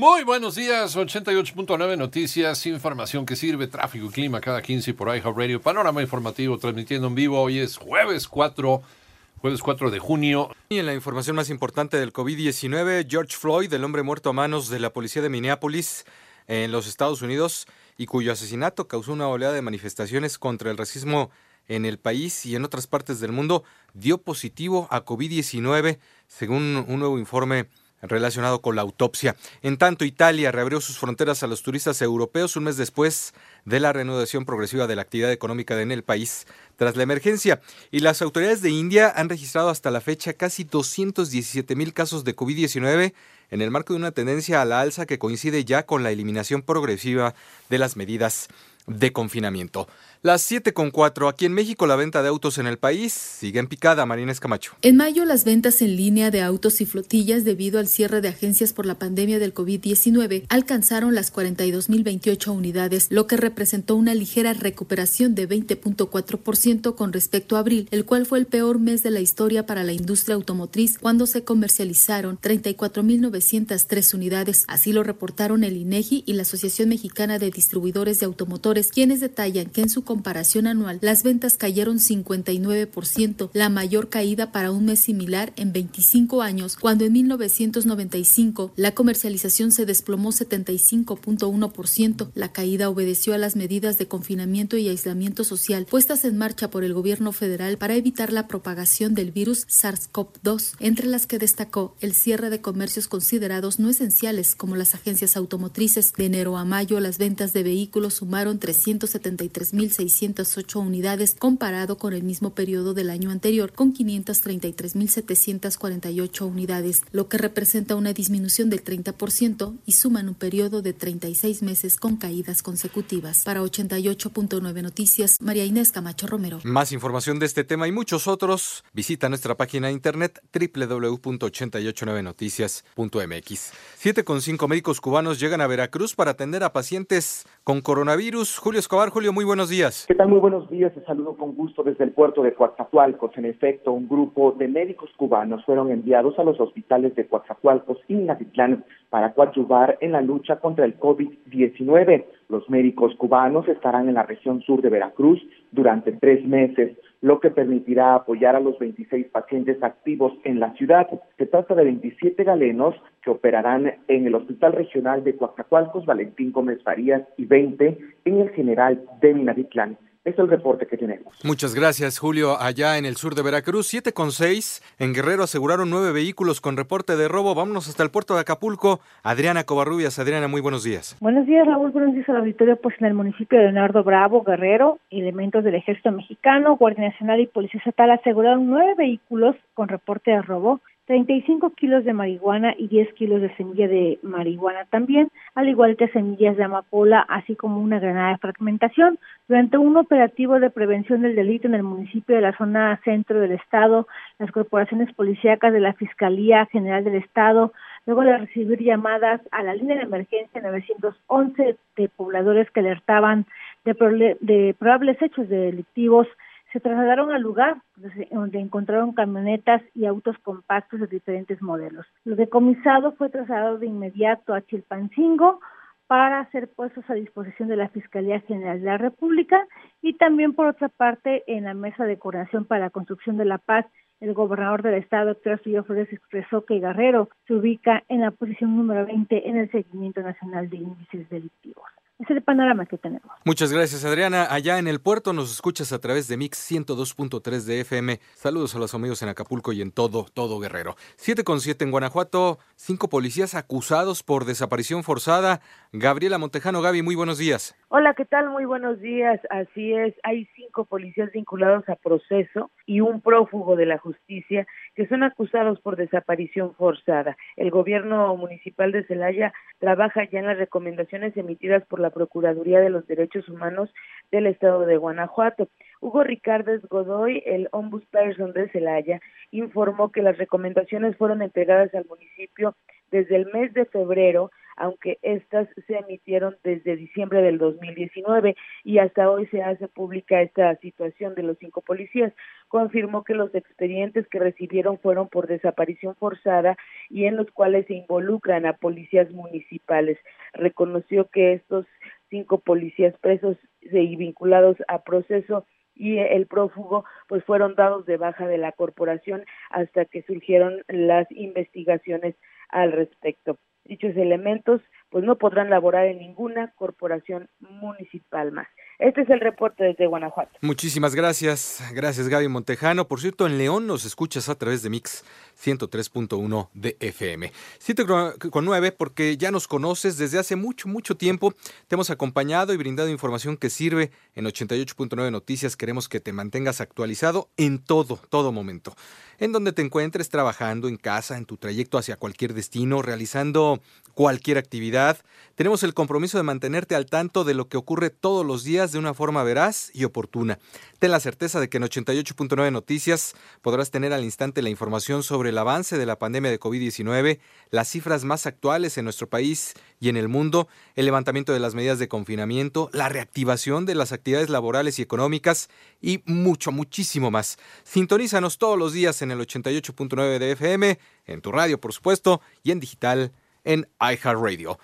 Muy buenos días. 88.9 Noticias, información que sirve, tráfico y clima cada 15 por Radio. Panorama informativo transmitiendo en vivo. Hoy es jueves 4 Jueves 4 de junio. Y en la información más importante del COVID-19, George Floyd, el hombre muerto a manos de la policía de Minneapolis en los Estados Unidos y cuyo asesinato causó una oleada de manifestaciones contra el racismo en el país y en otras partes del mundo, dio positivo a COVID-19, según un nuevo informe relacionado con la autopsia. En tanto, Italia reabrió sus fronteras a los turistas europeos un mes después de la reanudación progresiva de la actividad económica en el país tras la emergencia. Y las autoridades de India han registrado hasta la fecha casi 217 mil casos de COVID-19 en el marco de una tendencia a la alza que coincide ya con la eliminación progresiva de las medidas de confinamiento. Las 7 con 4. Aquí en México la venta de autos en el país sigue en picada. Marina Escamacho. En mayo las ventas en línea de autos y flotillas debido al cierre de agencias por la pandemia del COVID-19 alcanzaron las 42.028 unidades, lo que representó una ligera recuperación de 20.4% con respecto a abril, el cual fue el peor mes de la historia para la industria automotriz cuando se comercializaron 34.903 unidades. Así lo reportaron el INEGI y la Asociación Mexicana de Distribuidores de Automotores, quienes detallan que en su comparación anual, las ventas cayeron 59%, la mayor caída para un mes similar en 25 años, cuando en 1995 la comercialización se desplomó 75.1%. La caída obedeció a las medidas de confinamiento y aislamiento social puestas en marcha por el gobierno federal para evitar la propagación del virus SARS-CoV-2, entre las que destacó el cierre de comercios considerados no esenciales como las agencias automotrices. De enero a mayo, las ventas de vehículos sumaron 373.000 608 unidades comparado con el mismo periodo del año anterior con 533.748 unidades, lo que representa una disminución del 30% y suma en un periodo de 36 meses con caídas consecutivas. Para 88.9 Noticias, María Inés Camacho Romero. Más información de este tema y muchos otros, visita nuestra página de internet www.889noticias.mx. 7,5 médicos cubanos llegan a Veracruz para atender a pacientes con coronavirus. Julio Escobar, Julio, muy buenos días. ¿Qué tal? Muy buenos días. Te saludo con gusto desde el puerto de Coatzacoalcos. En efecto, un grupo de médicos cubanos fueron enviados a los hospitales de Coatzacoalcos y Minatitlán para coadyuvar en la lucha contra el COVID-19. Los médicos cubanos estarán en la región sur de Veracruz durante tres meses lo que permitirá apoyar a los 26 pacientes activos en la ciudad. Se trata de 27 galenos que operarán en el Hospital Regional de Coatzacoalcos, Valentín Gómez Farías y 20 en el General de Minatitlán es el reporte que tenemos. Muchas gracias, Julio. Allá en el sur de Veracruz, 7 con 6. En Guerrero aseguraron nueve vehículos con reporte de robo. Vámonos hasta el puerto de Acapulco. Adriana Covarrubias. Adriana, muy buenos días. Buenos días, Raúl. Buenos días a la auditorio. Pues en el municipio de Leonardo Bravo, Guerrero, elementos del Ejército Mexicano, Guardia Nacional y Policía Estatal aseguraron nueve vehículos con reporte de robo 35 kilos de marihuana y 10 kilos de semilla de marihuana también, al igual que semillas de amapola, así como una granada de fragmentación. Durante un operativo de prevención del delito en el municipio de la zona centro del estado, las corporaciones policíacas de la Fiscalía General del Estado, luego de recibir llamadas a la línea de emergencia 911 de pobladores que alertaban de, de probables hechos delictivos, se trasladaron al lugar donde encontraron camionetas y autos compactos de diferentes modelos. Lo decomisado fue trasladado de inmediato a Chilpancingo para ser puestos a disposición de la Fiscalía General de la República y también por otra parte en la mesa de coordinación para la construcción de la paz el gobernador del estado, Héctor Astudillo Flores, expresó que Guerrero se ubica en la posición número 20 en el seguimiento nacional de índices delictivos. Es el panorama que tenemos. Muchas gracias, Adriana. Allá en el puerto nos escuchas a través de Mix 102.3 de FM. Saludos a los amigos en Acapulco y en todo, todo Guerrero. 7 con 7 en Guanajuato. Cinco policías acusados por desaparición forzada. Gabriela Montejano, Gaby, muy buenos días. Hola, ¿qué tal? Muy buenos días. Así es, hay cinco policías vinculados a proceso y un prófugo de la justicia que son acusados por desaparición forzada. El gobierno municipal de Celaya trabaja ya en las recomendaciones emitidas por la Procuraduría de los Derechos Humanos del Estado de Guanajuato. Hugo Ricardes Godoy, el ombudsperson de Celaya, informó que las recomendaciones fueron entregadas al municipio desde el mes de febrero, aunque estas se emitieron desde diciembre del 2019 y hasta hoy se hace pública esta situación de los cinco policías. Confirmó que los expedientes que recibieron fueron por desaparición forzada y en los cuales se involucran a policías municipales. Reconoció que estos cinco policías presos y vinculados a proceso y el prófugo pues fueron dados de baja de la corporación hasta que surgieron las investigaciones al respecto. Dichos elementos pues no podrán laborar en ninguna corporación municipal más. Este es el reporte desde Guanajuato. Muchísimas gracias. Gracias, Gaby Montejano. Por cierto, en León nos escuchas a través de Mix 103.1 de FM. 7 con 9, porque ya nos conoces desde hace mucho, mucho tiempo. Te hemos acompañado y brindado información que sirve en 88.9 Noticias. Queremos que te mantengas actualizado en todo, todo momento. En donde te encuentres trabajando, en casa, en tu trayecto hacia cualquier destino, realizando cualquier actividad. Tenemos el compromiso de mantenerte al tanto de lo que ocurre todos los días de una forma veraz y oportuna. Ten la certeza de que en 88.9 Noticias podrás tener al instante la información el avance de la pandemia de COVID-19, las cifras más actuales en nuestro país y en el mundo, el levantamiento de las medidas de confinamiento, la reactivación de las actividades laborales y económicas y mucho, muchísimo más. Sintonízanos todos los días en el 88.9 de FM, en tu radio, por supuesto, y en digital en iHeartRadio.